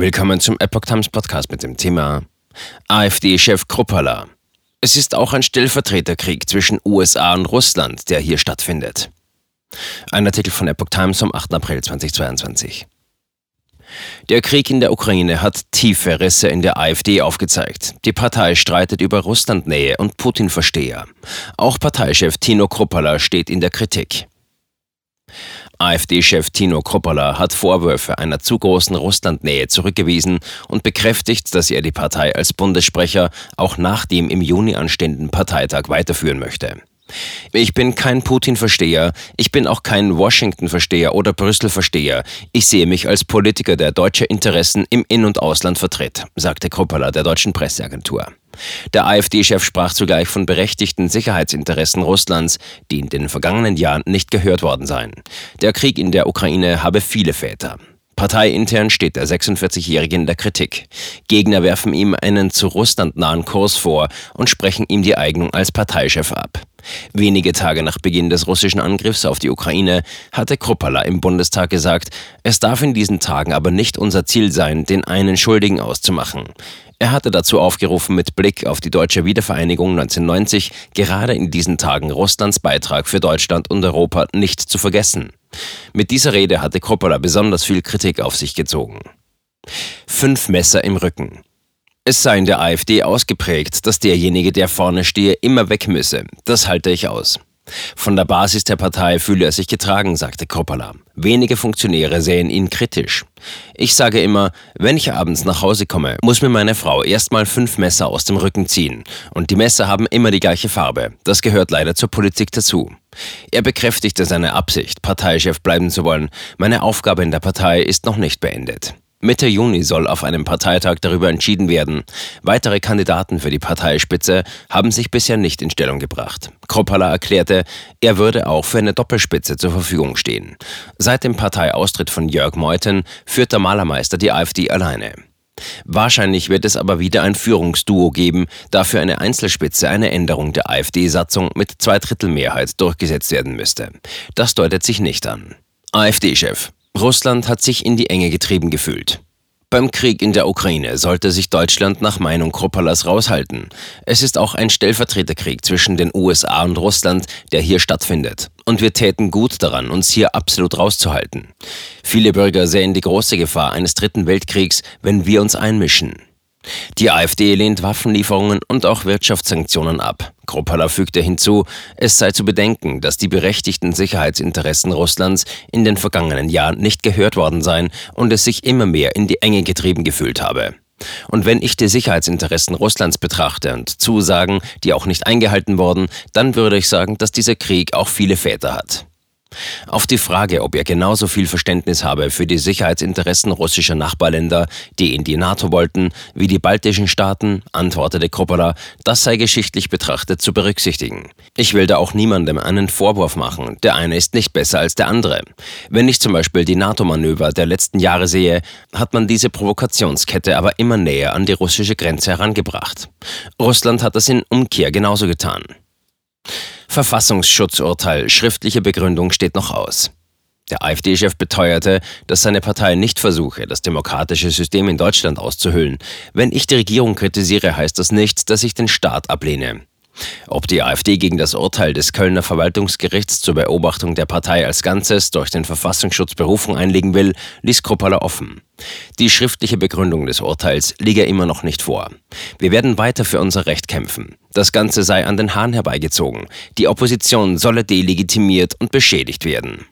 Willkommen zum Epoch Times Podcast mit dem Thema AfD-Chef Kruppala. Es ist auch ein Stellvertreterkrieg zwischen USA und Russland, der hier stattfindet. Ein Artikel von Epoch Times vom 8. April 2022. Der Krieg in der Ukraine hat tiefe Risse in der AfD aufgezeigt. Die Partei streitet über Russlandnähe und Putin-Versteher. Auch Parteichef Tino Kruppala steht in der Kritik. AfD-Chef Tino Kruppala hat Vorwürfe einer zu großen Russlandnähe zurückgewiesen und bekräftigt, dass er die Partei als Bundessprecher auch nach dem im Juni anstehenden Parteitag weiterführen möchte. Ich bin kein Putin-Versteher, ich bin auch kein Washington-Versteher oder Brüssel-Versteher. Ich sehe mich als Politiker, der deutsche Interessen im In- und Ausland vertritt, sagte Kruppala der deutschen Presseagentur. Der AfD-Chef sprach zugleich von berechtigten Sicherheitsinteressen Russlands, die in den vergangenen Jahren nicht gehört worden seien. Der Krieg in der Ukraine habe viele Väter. Parteiintern steht der 46-Jährige in der Kritik. Gegner werfen ihm einen zu Russland nahen Kurs vor und sprechen ihm die Eignung als Parteichef ab. Wenige Tage nach Beginn des russischen Angriffs auf die Ukraine hatte Kruppala im Bundestag gesagt, es darf in diesen Tagen aber nicht unser Ziel sein, den einen Schuldigen auszumachen. Er hatte dazu aufgerufen, mit Blick auf die deutsche Wiedervereinigung 1990 gerade in diesen Tagen Russlands Beitrag für Deutschland und Europa nicht zu vergessen. Mit dieser Rede hatte Kroppola besonders viel Kritik auf sich gezogen. Fünf Messer im Rücken. Es sei in der AfD ausgeprägt, dass derjenige, der vorne stehe, immer weg müsse. Das halte ich aus. Von der Basis der Partei fühle er sich getragen, sagte Kropala. Wenige Funktionäre sehen ihn kritisch. Ich sage immer, wenn ich abends nach Hause komme, muss mir meine Frau erstmal fünf Messer aus dem Rücken ziehen. Und die Messer haben immer die gleiche Farbe. Das gehört leider zur Politik dazu. Er bekräftigte seine Absicht, Parteichef bleiben zu wollen. Meine Aufgabe in der Partei ist noch nicht beendet. Mitte Juni soll auf einem Parteitag darüber entschieden werden. Weitere Kandidaten für die Parteispitze haben sich bisher nicht in Stellung gebracht. Kropala erklärte, er würde auch für eine Doppelspitze zur Verfügung stehen. Seit dem Parteiaustritt von Jörg Meuthen führt der Malermeister die AfD alleine. Wahrscheinlich wird es aber wieder ein Führungsduo geben, da für eine Einzelspitze eine Änderung der AfD-Satzung mit Zweidrittelmehrheit durchgesetzt werden müsste. Das deutet sich nicht an. AfD-Chef Russland hat sich in die Enge getrieben gefühlt. Beim Krieg in der Ukraine sollte sich Deutschland nach Meinung Kroppalas raushalten. Es ist auch ein Stellvertreterkrieg zwischen den USA und Russland, der hier stattfindet. Und wir täten gut daran, uns hier absolut rauszuhalten. Viele Bürger sehen die große Gefahr eines dritten Weltkriegs, wenn wir uns einmischen. Die AfD lehnt Waffenlieferungen und auch Wirtschaftssanktionen ab. Kropala fügte hinzu, es sei zu bedenken, dass die berechtigten Sicherheitsinteressen Russlands in den vergangenen Jahren nicht gehört worden seien und es sich immer mehr in die Enge getrieben gefühlt habe. Und wenn ich die Sicherheitsinteressen Russlands betrachte und Zusagen, die auch nicht eingehalten wurden, dann würde ich sagen, dass dieser Krieg auch viele Väter hat. Auf die Frage, ob er genauso viel Verständnis habe für die Sicherheitsinteressen russischer Nachbarländer, die in die NATO wollten, wie die baltischen Staaten, antwortete Kropala, das sei geschichtlich betrachtet zu berücksichtigen. Ich will da auch niemandem einen Vorwurf machen, der eine ist nicht besser als der andere. Wenn ich zum Beispiel die NATO-Manöver der letzten Jahre sehe, hat man diese Provokationskette aber immer näher an die russische Grenze herangebracht. Russland hat das in Umkehr genauso getan. Verfassungsschutzurteil, schriftliche Begründung steht noch aus. Der AfD-Chef beteuerte, dass seine Partei nicht versuche, das demokratische System in Deutschland auszuhöhlen. Wenn ich die Regierung kritisiere, heißt das nicht, dass ich den Staat ablehne. Ob die AfD gegen das Urteil des Kölner Verwaltungsgerichts zur Beobachtung der Partei als Ganzes durch den Verfassungsschutz Berufung einlegen will, ließ Kruppala offen. Die schriftliche Begründung des Urteils liege immer noch nicht vor. Wir werden weiter für unser Recht kämpfen. Das Ganze sei an den Hahn herbeigezogen. Die Opposition solle delegitimiert und beschädigt werden.